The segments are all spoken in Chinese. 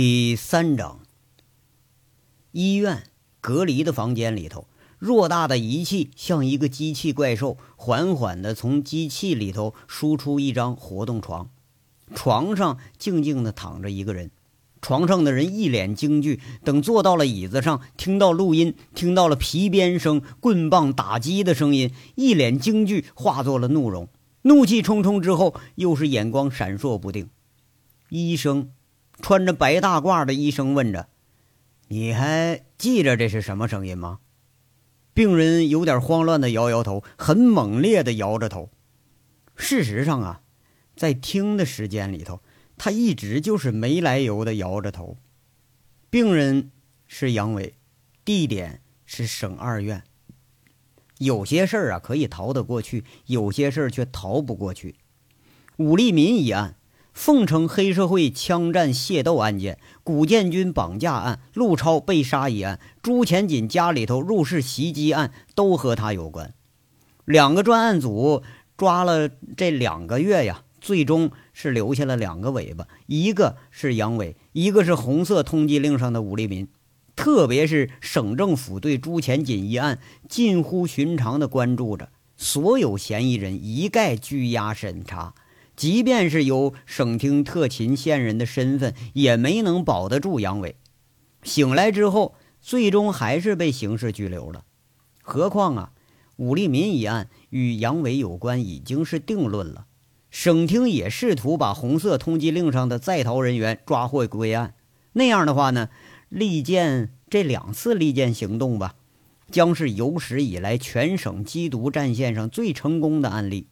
第三章，医院隔离的房间里头，偌大的仪器像一个机器怪兽，缓缓地从机器里头输出一张活动床。床上静静地躺着一个人，床上的人一脸惊惧。等坐到了椅子上，听到录音，听到了皮鞭声、棍棒打击的声音，一脸惊惧化作了怒容，怒气冲冲之后，又是眼光闪烁不定。医生。穿着白大褂的医生问着：“你还记着这是什么声音吗？”病人有点慌乱的摇摇头，很猛烈的摇着头。事实上啊，在听的时间里头，他一直就是没来由的摇着头。病人是杨伟，地点是省二院。有些事儿啊可以逃得过去，有些事儿却逃不过去。武立民一案。凤城黑社会枪战械斗案件、古建军绑架案、陆超被杀一案、朱前锦家里头入室袭击案，都和他有关。两个专案组抓了这两个月呀，最终是留下了两个尾巴，一个是杨伟，一个是红色通缉令上的武立民。特别是省政府对朱前锦一案近乎寻常的关注着，所有嫌疑人一概拘押审查。即便是有省厅特勤线人的身份，也没能保得住杨伟。醒来之后，最终还是被刑事拘留了。何况啊，武立民一案与杨伟有关，已经是定论了。省厅也试图把红色通缉令上的在逃人员抓获归案。那样的话呢，利剑这两次利剑行动吧，将是有史以来全省缉毒战线上最成功的案例。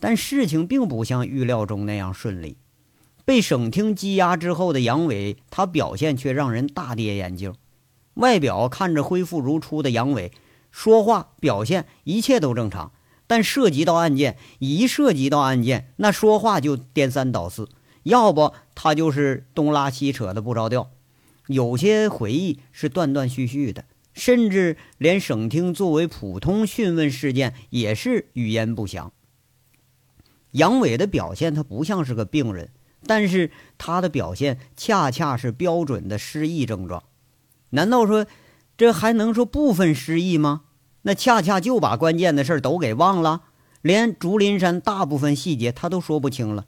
但事情并不像预料中那样顺利。被省厅羁押之后的杨伟，他表现却让人大跌眼镜。外表看着恢复如初的杨伟，说话表现一切都正常，但涉及到案件，一涉及到案件，那说话就颠三倒四，要不他就是东拉西扯的不着调。有些回忆是断断续续的，甚至连省厅作为普通讯问事件也是语焉不详。杨伟的表现，他不像是个病人，但是他的表现恰恰是标准的失忆症状。难道说这还能说部分失忆吗？那恰恰就把关键的事儿都给忘了，连竹林山大部分细节他都说不清了。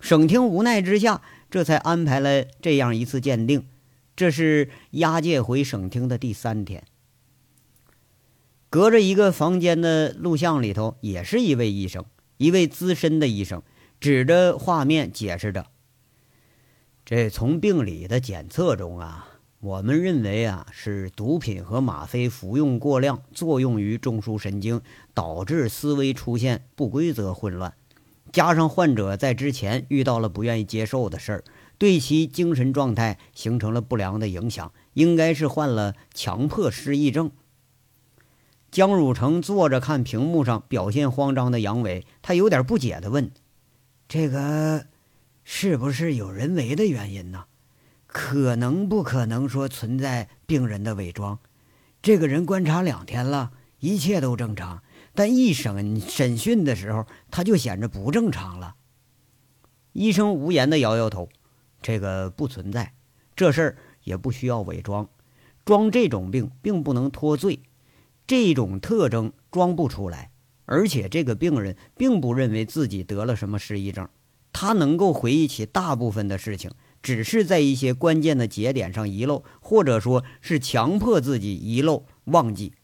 省厅无奈之下，这才安排了这样一次鉴定。这是押解回省厅的第三天，隔着一个房间的录像里头，也是一位医生。一位资深的医生指着画面解释着：“这从病理的检测中啊，我们认为啊是毒品和吗啡服用过量，作用于中枢神经，导致思维出现不规则混乱。加上患者在之前遇到了不愿意接受的事儿，对其精神状态形成了不良的影响，应该是患了强迫失忆症。”江汝成坐着看屏幕上表现慌张的杨伟，他有点不解地问：“这个是不是有人为的原因呢？可能不可能说存在病人的伪装？这个人观察两天了，一切都正常，但一审审讯的时候他就显着不正常了。”医生无言地摇摇头：“这个不存在，这事儿也不需要伪装，装这种病并不能脱罪。”这种特征装不出来，而且这个病人并不认为自己得了什么失忆症，他能够回忆起大部分的事情，只是在一些关键的节点上遗漏，或者说是强迫自己遗漏忘记。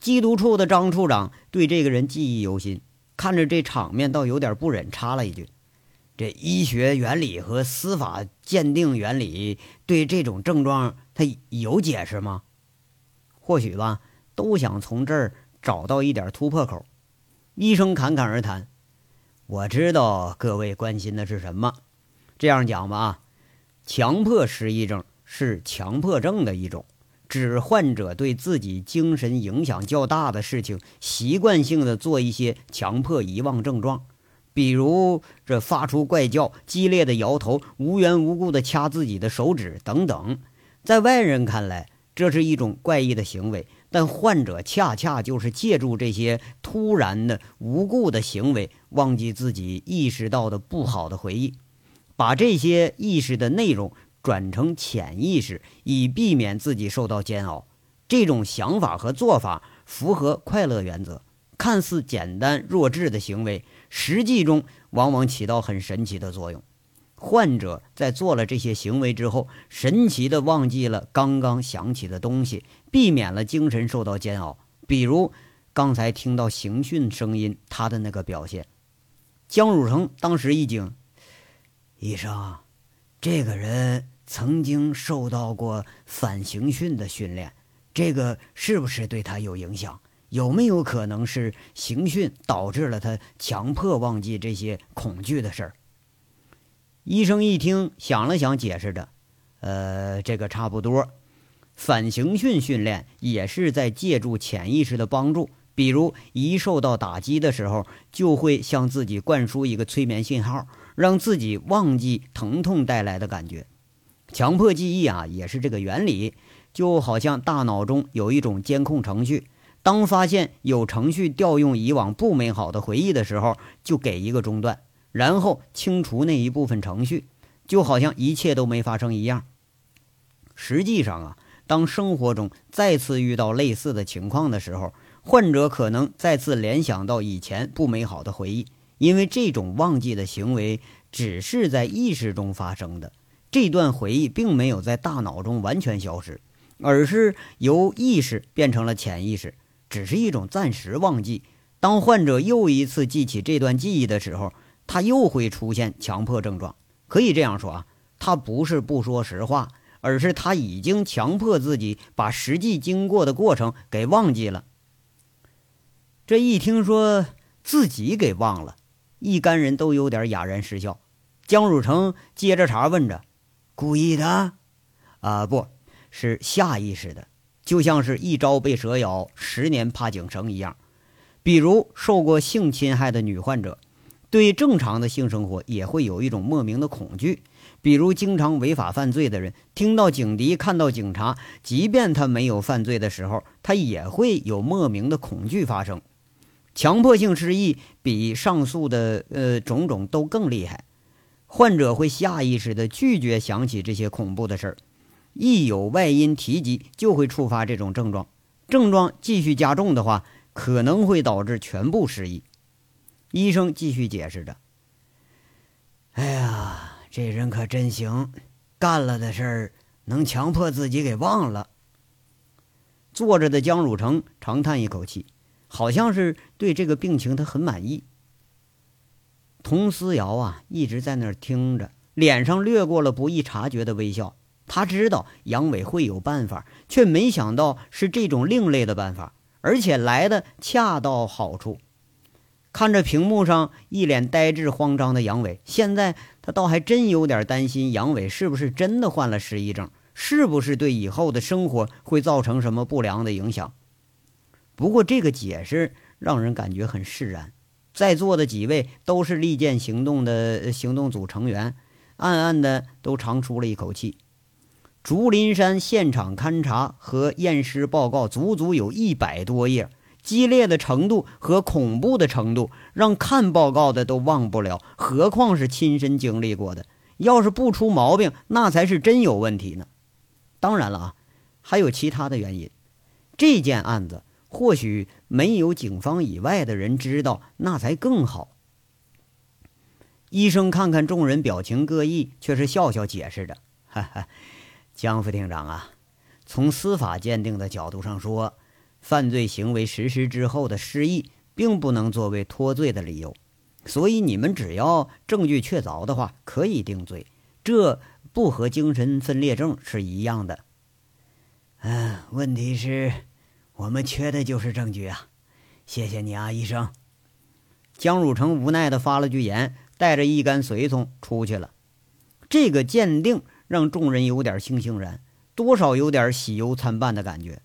缉毒处的张处长对这个人记忆犹新，看着这场面倒有点不忍，插了一句：“这医学原理和司法鉴定原理对这种症状，他有解释吗？”或许吧，都想从这儿找到一点突破口。医生侃侃而谈：“我知道各位关心的是什么。这样讲吧，啊，强迫失忆症是强迫症的一种，指患者对自己精神影响较大的事情，习惯性的做一些强迫遗忘症状，比如这发出怪叫、激烈的摇头、无缘无故的掐自己的手指等等。在外人看来，这是一种怪异的行为，但患者恰恰就是借助这些突然的、无故的行为，忘记自己意识到的不好的回忆，把这些意识的内容转成潜意识，以避免自己受到煎熬。这种想法和做法符合快乐原则，看似简单弱智的行为，实际中往往起到很神奇的作用。患者在做了这些行为之后，神奇的忘记了刚刚想起的东西，避免了精神受到煎熬。比如刚才听到刑讯声音，他的那个表现，江汝成当时一惊：“医生，这个人曾经受到过反刑讯的训练，这个是不是对他有影响？有没有可能是刑讯导致了他强迫忘记这些恐惧的事儿？”医生一听，想了想，解释着：“呃，这个差不多。反刑讯训练也是在借助潜意识的帮助，比如一受到打击的时候，就会向自己灌输一个催眠信号，让自己忘记疼痛带来的感觉。强迫记忆啊，也是这个原理。就好像大脑中有一种监控程序，当发现有程序调用以往不美好的回忆的时候，就给一个中断。”然后清除那一部分程序，就好像一切都没发生一样。实际上啊，当生活中再次遇到类似的情况的时候，患者可能再次联想到以前不美好的回忆，因为这种忘记的行为只是在意识中发生的，这段回忆并没有在大脑中完全消失，而是由意识变成了潜意识，只是一种暂时忘记。当患者又一次记起这段记忆的时候，他又会出现强迫症状，可以这样说啊，他不是不说实话，而是他已经强迫自己把实际经过的过程给忘记了。这一听说自己给忘了，一干人都有点哑然失笑。江汝成接着茬问着：“故意的？啊，不是下意识的，就像是一朝被蛇咬，十年怕井绳一样。比如受过性侵害的女患者。”对正常的性生活也会有一种莫名的恐惧，比如经常违法犯罪的人，听到警笛、看到警察，即便他没有犯罪的时候，他也会有莫名的恐惧发生。强迫性失忆比上述的呃种种都更厉害，患者会下意识地拒绝想起这些恐怖的事儿，一有外因提及，就会触发这种症状。症状继续加重的话，可能会导致全部失忆。医生继续解释着：“哎呀，这人可真行，干了的事儿能强迫自己给忘了。”坐着的江汝成长叹一口气，好像是对这个病情他很满意。佟思瑶啊，一直在那儿听着，脸上掠过了不易察觉的微笑。他知道杨伟会有办法，却没想到是这种另类的办法，而且来的恰到好处。看着屏幕上一脸呆滞、慌张的杨伟，现在他倒还真有点担心杨伟是不是真的患了失忆症，是不是对以后的生活会造成什么不良的影响。不过这个解释让人感觉很释然，在座的几位都是利剑行动的行动组成员，暗暗的都长出了一口气。竹林山现场勘查和验尸报告足足有一百多页。激烈的程度和恐怖的程度，让看报告的都忘不了，何况是亲身经历过的。要是不出毛病，那才是真有问题呢。当然了啊，还有其他的原因。这件案子或许没有警方以外的人知道，那才更好。医生看看众人表情各异，却是笑笑解释着：“哈哈，江副厅长啊，从司法鉴定的角度上说。”犯罪行为实施之后的失忆，并不能作为脱罪的理由，所以你们只要证据确凿的话，可以定罪。这不和精神分裂症是一样的。嗯，问题是，我们缺的就是证据啊！谢谢你啊，医生。江汝成无奈的发了句言，带着一干随从出去了。这个鉴定让众人有点悻悻然，多少有点喜忧参半的感觉。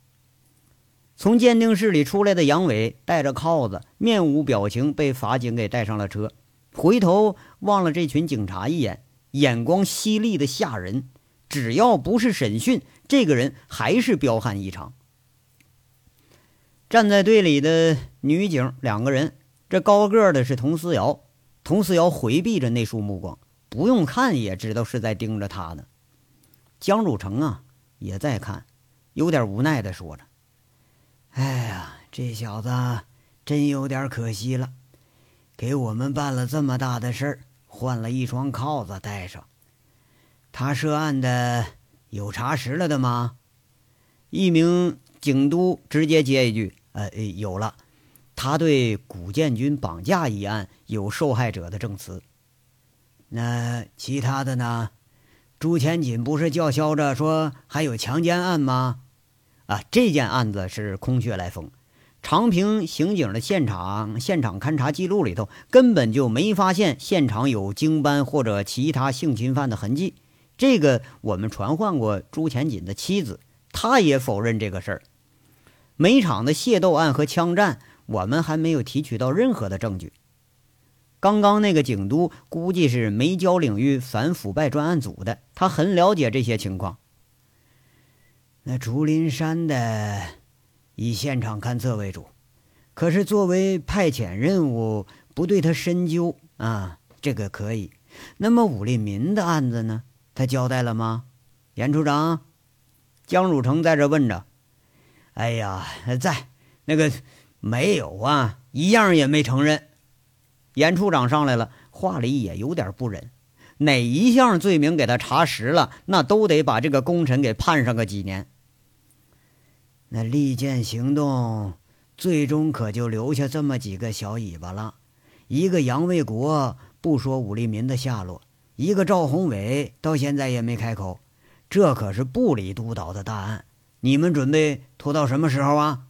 从鉴定室里出来的杨伟戴着铐子，面无表情，被法警给带上了车。回头望了这群警察一眼，眼光犀利的吓人。只要不是审讯，这个人还是彪悍异常。站在队里的女警两个人，这高个的是佟思瑶。佟思瑶回避着那束目光，不用看也知道是在盯着他呢。江汝成啊，也在看，有点无奈的说着：“哎呀，这小子真有点可惜了，给我们办了这么大的事儿，换了一双铐子戴上。他涉案的有查实了的吗？”一名警督直接接一句：“呃，有了。”他对古建军绑架一案有受害者的证词。那其他的呢？朱前锦不是叫嚣着说还有强奸案吗？啊，这件案子是空穴来风。长平刑警的现场现场勘查记录里头根本就没发现现场有经斑或者其他性侵犯的痕迹。这个我们传唤过朱前锦的妻子，她也否认这个事儿。每场的械斗案和枪战。我们还没有提取到任何的证据。刚刚那个警督估计是煤焦领域反腐败专案组的，他很了解这些情况。那竹林山的以现场勘测为主，可是作为派遣任务，不对他深究啊，这个可以。那么武立民的案子呢？他交代了吗？严处长，江汝成在这问着。哎呀，在那个。没有啊，一样也没承认。严处长上来了，话里也有点不忍。哪一项罪名给他查实了，那都得把这个功臣给判上个几年。那利剑行动最终可就留下这么几个小尾巴了：一个杨卫国，不说武立民的下落；一个赵宏伟，到现在也没开口。这可是部里督导的大案，你们准备拖到什么时候啊？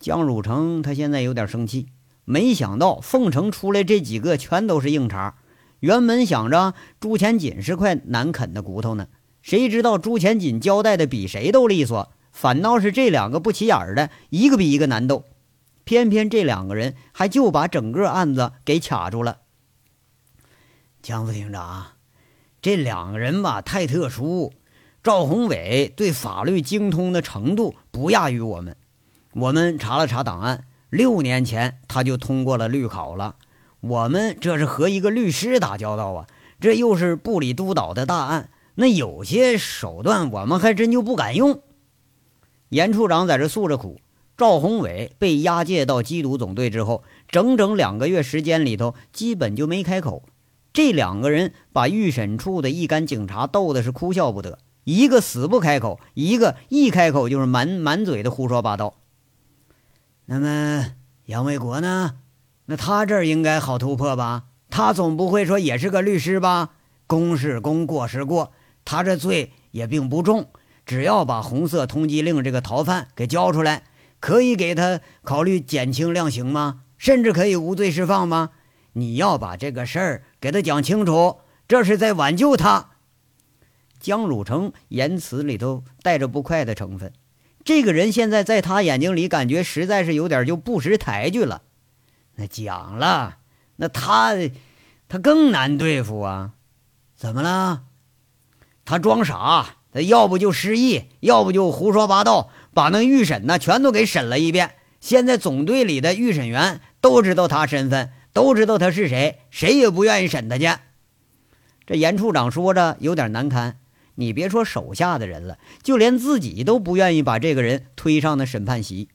江汝成他现在有点生气，没想到凤城出来这几个全都是硬茬。原本想着朱前锦是块难啃的骨头呢，谁知道朱前锦交代的比谁都利索，反倒是这两个不起眼的，一个比一个难斗。偏偏这两个人还就把整个案子给卡住了。江副厅长，这两个人吧太特殊，赵宏伟对法律精通的程度不亚于我们。我们查了查档案，六年前他就通过了律考了。我们这是和一个律师打交道啊，这又是部里督导的大案，那有些手段我们还真就不敢用。严处长在这诉着苦。赵宏伟被押解到缉毒总队之后，整整两个月时间里头，基本就没开口。这两个人把预审处的一干警察逗的是哭笑不得，一个死不开口，一个一开口就是满满嘴的胡说八道。那么杨卫国呢？那他这儿应该好突破吧？他总不会说也是个律师吧？公是公，过是过，他这罪也并不重，只要把红色通缉令这个逃犯给交出来，可以给他考虑减轻量刑吗？甚至可以无罪释放吗？你要把这个事儿给他讲清楚，这是在挽救他。江汝成言辞里头带着不快的成分。这个人现在在他眼睛里，感觉实在是有点就不识抬举了。那讲了，那他他更难对付啊！怎么了？他装傻，他要不就失忆，要不就胡说八道，把那预审呢全都给审了一遍。现在总队里的预审员都知道他身份，都知道他是谁，谁也不愿意审他去。这严处长说着有点难堪。你别说手下的人了，就连自己都不愿意把这个人推上那审判席。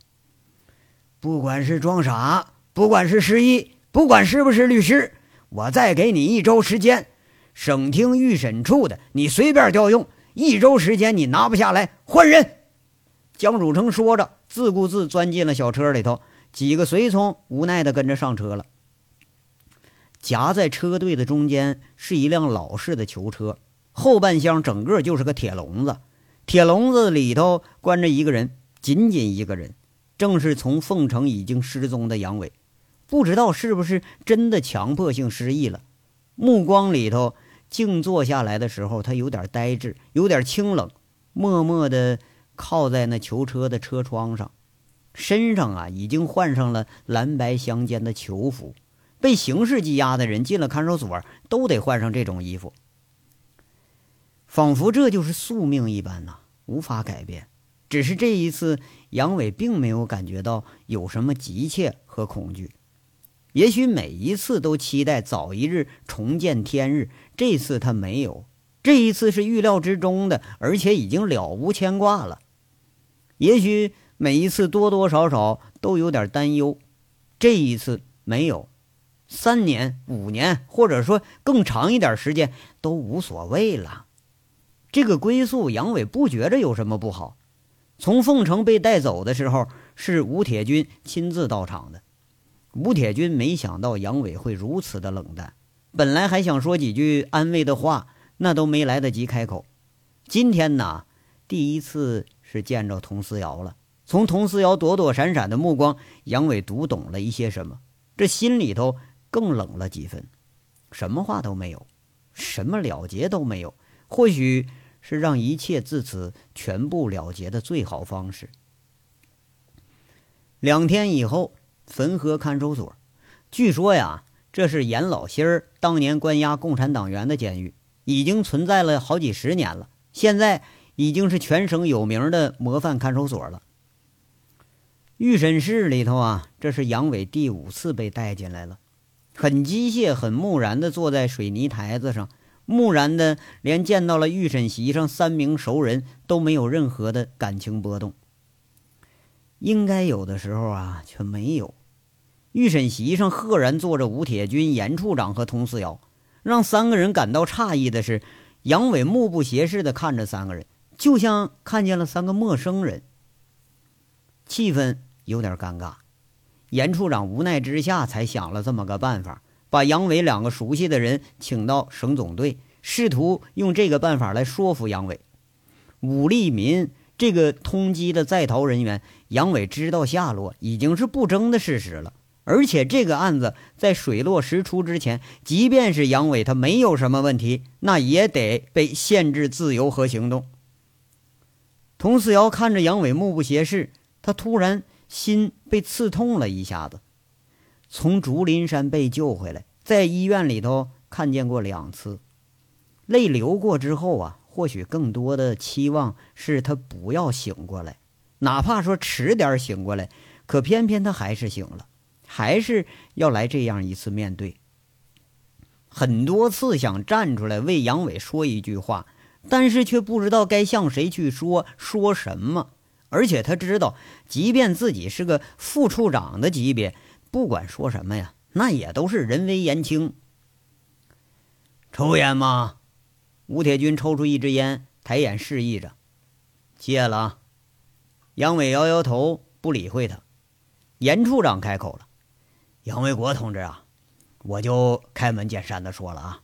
不管是装傻，不管是失忆，不管是不是律师，我再给你一周时间。省厅预审处的，你随便调用。一周时间你拿不下来，换人。江汝成说着，自顾自钻进了小车里头。几个随从无奈地跟着上车了。夹在车队的中间是一辆老式的囚车。后半箱整个就是个铁笼子，铁笼子里头关着一个人，仅仅一个人，正是从凤城已经失踪的杨伟。不知道是不是真的强迫性失忆了，目光里头静坐下来的时候，他有点呆滞，有点清冷，默默地靠在那囚车的车窗上，身上啊已经换上了蓝白相间的囚服。被刑事羁押的人进了看守所，都得换上这种衣服。仿佛这就是宿命一般呐，无法改变。只是这一次，杨伟并没有感觉到有什么急切和恐惧。也许每一次都期待早一日重见天日，这次他没有。这一次是预料之中的，而且已经了无牵挂了。也许每一次多多少少都有点担忧，这一次没有。三年、五年，或者说更长一点时间都无所谓了。这个归宿，杨伟不觉着有什么不好。从凤城被带走的时候，是吴铁军亲自到场的。吴铁军没想到杨伟会如此的冷淡，本来还想说几句安慰的话，那都没来得及开口。今天呢，第一次是见着佟思瑶了，从佟思瑶躲躲闪闪的目光，杨伟读懂了一些什么，这心里头更冷了几分。什么话都没有，什么了结都没有，或许是让一切自此全部了结的最好方式。两天以后。汾河看守所，据说呀，这是严老心儿当年关押共产党员的监狱，已经存在了好几十年了。现在已经是全省有名的模范看守所了。预审室里头啊，这是杨伟第五次被带进来了，很机械、很木然的坐在水泥台子上，木然的连见到了预审席上三名熟人都没有任何的感情波动。应该有的时候啊，却没有。预审席上赫然坐着吴铁军、严处长和佟四瑶。让三个人感到诧异的是，杨伟目不斜视地看着三个人，就像看见了三个陌生人。气氛有点尴尬。严处长无奈之下，才想了这么个办法，把杨伟两个熟悉的人请到省总队，试图用这个办法来说服杨伟。武立民。这个通缉的在逃人员，杨伟知道下落已经是不争的事实了。而且这个案子在水落石出之前，即便是杨伟他没有什么问题，那也得被限制自由和行动。佟思瑶看着杨伟目不斜视，他突然心被刺痛了一下子。从竹林山被救回来，在医院里头看见过两次，泪流过之后啊。或许更多的期望是他不要醒过来，哪怕说迟点醒过来，可偏偏他还是醒了，还是要来这样一次面对。很多次想站出来为杨伟说一句话，但是却不知道该向谁去说，说什么。而且他知道，即便自己是个副处长的级别，不管说什么呀，那也都是人微言轻。抽烟吗？吴铁军抽出一支烟，抬眼示意着：“戒了。”杨伟摇摇头，不理会他。严处长开口了：“杨卫国同志啊，我就开门见山的说了啊，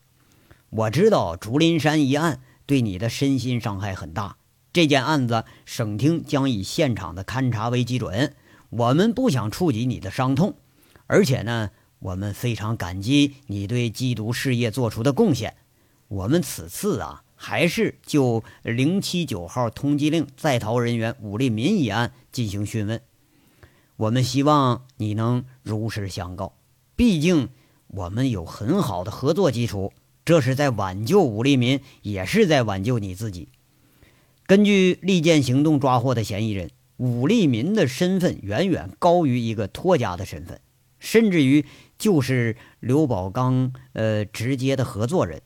我知道竹林山一案对你的身心伤害很大，这件案子省厅将以现场的勘查为基准，我们不想触及你的伤痛，而且呢，我们非常感激你对缉毒事业做出的贡献。”我们此次啊，还是就零七九号通缉令在逃人员武立民一案进行讯问。我们希望你能如实相告，毕竟我们有很好的合作基础，这是在挽救武立民，也是在挽救你自己。根据利剑行动抓获的嫌疑人，武立民的身份远远高于一个托家的身份，甚至于就是刘宝刚呃直接的合作人。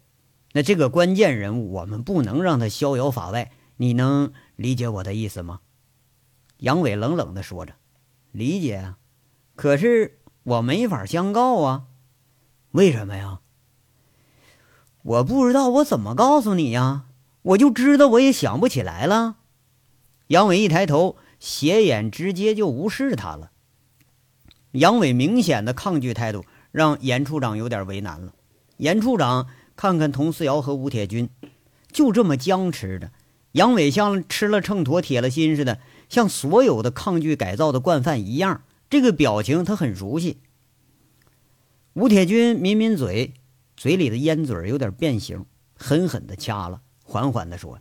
那这个关键人物，我们不能让他逍遥法外。你能理解我的意思吗？杨伟冷冷地说着：“理解啊，可是我没法相告啊。为什么呀？我不知道我怎么告诉你呀。我就知道，我也想不起来了。”杨伟一抬头，斜眼直接就无视他了。杨伟明显的抗拒态度，让严处长有点为难了。严处长。看看佟思瑶和吴铁军，就这么僵持着。杨伟像吃了秤砣铁了心似的，像所有的抗拒改造的惯犯一样，这个表情他很熟悉。吴铁军抿抿嘴，嘴里的烟嘴有点变形，狠狠的掐了，缓缓的说：“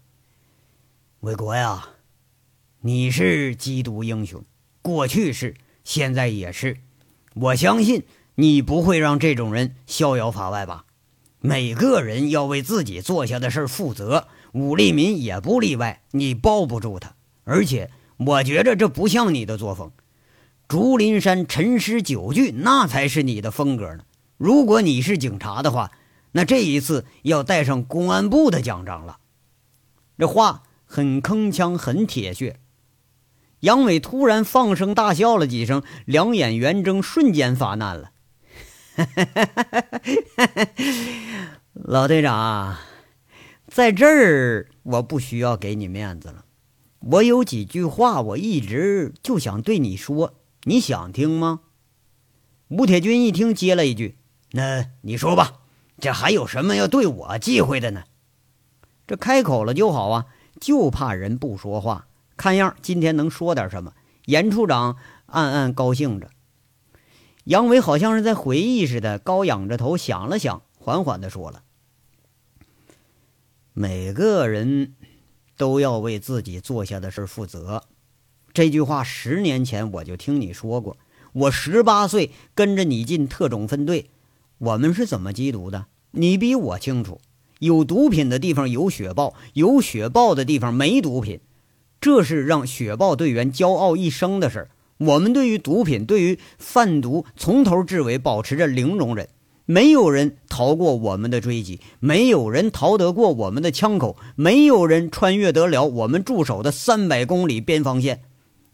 伟国呀，你是缉毒英雄，过去是，现在也是。我相信你不会让这种人逍遥法外吧？”每个人要为自己做下的事负责，武立民也不例外。你包不住他，而且我觉着这不像你的作风。竹林山陈诗九句，那才是你的风格呢。如果你是警察的话，那这一次要带上公安部的奖章了。这话很铿锵，很铁血。杨伟突然放声大笑了几声，两眼圆睁，瞬间发难了。老队长，在这儿我不需要给你面子了。我有几句话，我一直就想对你说，你想听吗？吴铁军一听，接了一句：“那你说吧，这还有什么要对我忌讳的呢？”这开口了就好啊，就怕人不说话。看样今天能说点什么？严处长暗暗高兴着。杨伟好像是在回忆似的，高仰着头想了想，缓缓的说了：“每个人都要为自己做下的事负责。”这句话十年前我就听你说过。我十八岁跟着你进特种分队，我们是怎么缉毒的？你比我清楚。有毒品的地方有雪豹，有雪豹的地方没毒品。这是让雪豹队员骄傲一生的事儿。我们对于毒品、对于贩毒，从头至尾保持着零容忍。没有人逃过我们的追击，没有人逃得过我们的枪口，没有人穿越得了我们驻守的三百公里边防线。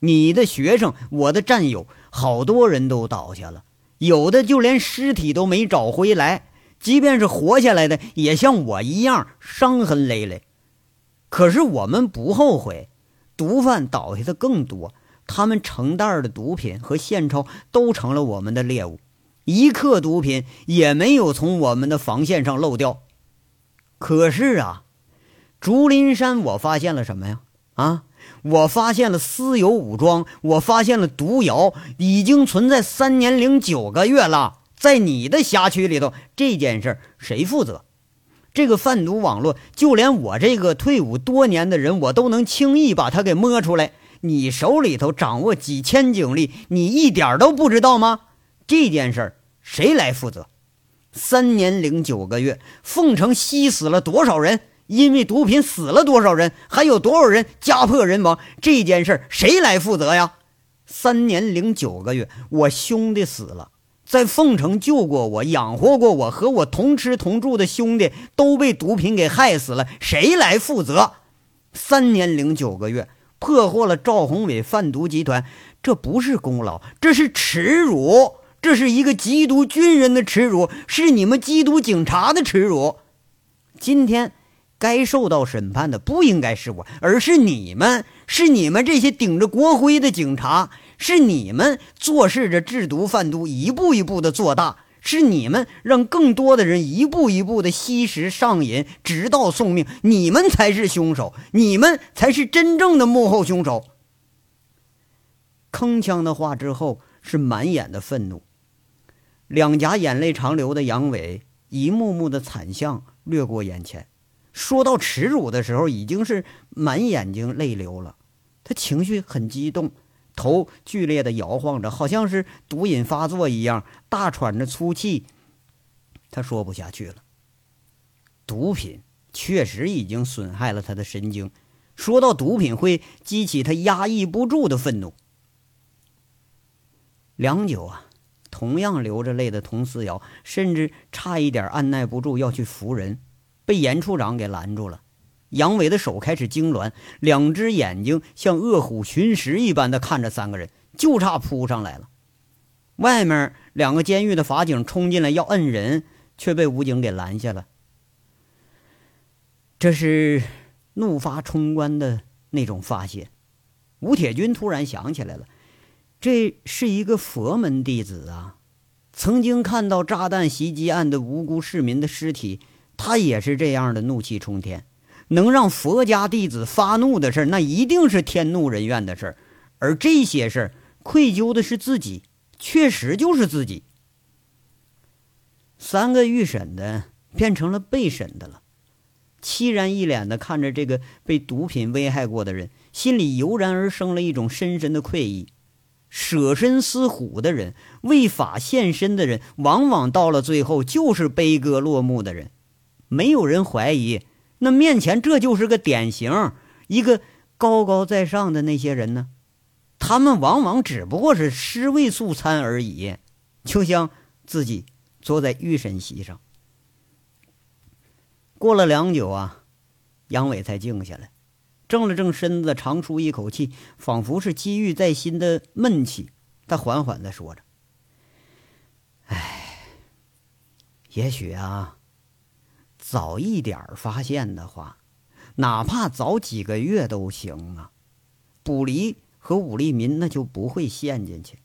你的学生，我的战友，好多人都倒下了，有的就连尸体都没找回来。即便是活下来的，也像我一样伤痕累累。可是我们不后悔。毒贩倒下的更多，他们成袋的毒品和现钞都成了我们的猎物，一克毒品也没有从我们的防线上漏掉。可是啊，竹林山，我发现了什么呀？啊，我发现了私有武装，我发现了毒窑，已经存在三年零九个月了。在你的辖区里头，这件事谁负责？这个贩毒网络，就连我这个退伍多年的人，我都能轻易把它给摸出来。你手里头掌握几千警力，你一点都不知道吗？这件事儿谁来负责？三年零九个月，凤城吸死了多少人？因为毒品死了多少人？还有多少人家破人亡？这件事儿谁来负责呀？三年零九个月，我兄弟死了。在凤城救过我、养活过我和我同吃同住的兄弟都被毒品给害死了，谁来负责？三年零九个月破获了赵宏伟贩毒集团，这不是功劳，这是耻辱，这是一个缉毒军人的耻辱，是你们缉毒警察的耻辱。今天该受到审判的不应该是我，而是你们，是你们这些顶着国徽的警察。是你们做事着制毒贩毒一步一步的做大，是你们让更多的人一步一步的吸食上瘾，直到送命。你们才是凶手，你们才是真正的幕后凶手。铿锵的话之后是满眼的愤怒，两颊眼泪长流的杨伟，一幕幕的惨象掠过眼前。说到耻辱的时候，已经是满眼睛泪流了，他情绪很激动。头剧烈的摇晃着，好像是毒瘾发作一样，大喘着粗气。他说不下去了。毒品确实已经损害了他的神经。说到毒品，会激起他压抑不住的愤怒。良久啊，同样流着泪的佟思瑶，甚至差一点按耐不住要去扶人，被严处长给拦住了。杨伟的手开始痉挛，两只眼睛像饿虎寻食一般的看着三个人，就差扑上来了。外面两个监狱的法警冲进来要摁人，却被武警给拦下了。这是怒发冲冠的那种发泄。吴铁军突然想起来了，这是一个佛门弟子啊，曾经看到炸弹袭击案的无辜市民的尸体，他也是这样的怒气冲天。能让佛家弟子发怒的事那一定是天怒人怨的事而这些事儿，愧疚的是自己，确实就是自己。三个预审的变成了被审的了，凄然一脸的看着这个被毒品危害过的人，心里油然而生了一种深深的愧意。舍身饲虎的人，为法献身的人，往往到了最后就是悲歌落幕的人。没有人怀疑。那面前这就是个典型，一个高高在上的那些人呢？他们往往只不过是尸位素餐而已，就像自己坐在御神席上。过了良久啊，杨伟才静下来，正了正身子，长出一口气，仿佛是积郁在心的闷气。他缓缓的说着：“哎，也许啊，早一点发现的话，哪怕早几个月都行啊。卜离。”和武立民那就不会陷进去，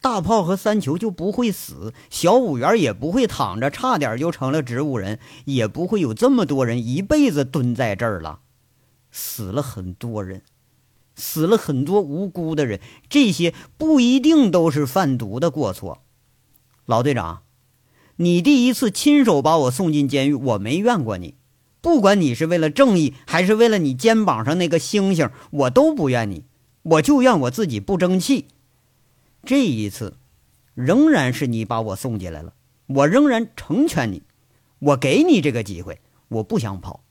大炮和三球就不会死，小五元也不会躺着，差点就成了植物人，也不会有这么多人一辈子蹲在这儿了，死了很多人，死了很多无辜的人，这些不一定都是贩毒的过错。老队长，你第一次亲手把我送进监狱，我没怨过你，不管你是为了正义，还是为了你肩膀上那个星星，我都不怨你。我就怨我自己不争气，这一次仍然是你把我送进来了，我仍然成全你，我给你这个机会，我不想跑。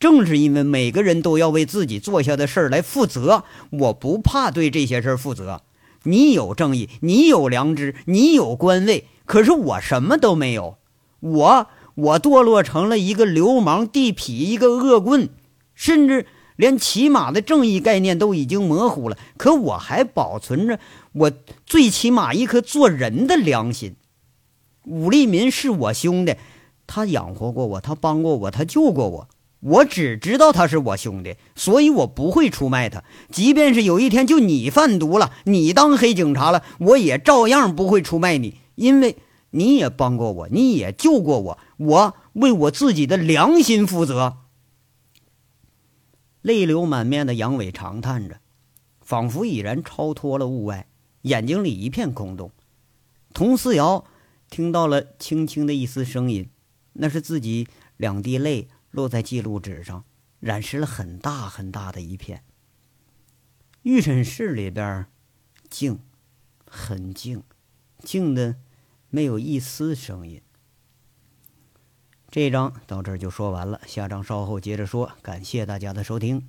正是因为每个人都要为自己做下的事儿来负责，我不怕对这些事儿负责。你有正义，你有良知，你有官位，可是我什么都没有，我我堕落成了一个流氓地痞，一个恶棍，甚至。连起码的正义概念都已经模糊了，可我还保存着我最起码一颗做人的良心。武立民是我兄弟，他养活过我，他帮过我，他救过我。我只知道他是我兄弟，所以我不会出卖他。即便是有一天就你贩毒了，你当黑警察了，我也照样不会出卖你，因为你也帮过我，你也救过我，我为我自己的良心负责。泪流满面的杨伟长叹着，仿佛已然超脱了物外，眼睛里一片空洞。佟思瑶听到了轻轻的一丝声音，那是自己两滴泪落在记录纸上，染湿了很大很大的一片。预审室里边静，很静，静的没有一丝声音。这章到这儿就说完了，下章稍后接着说。感谢大家的收听。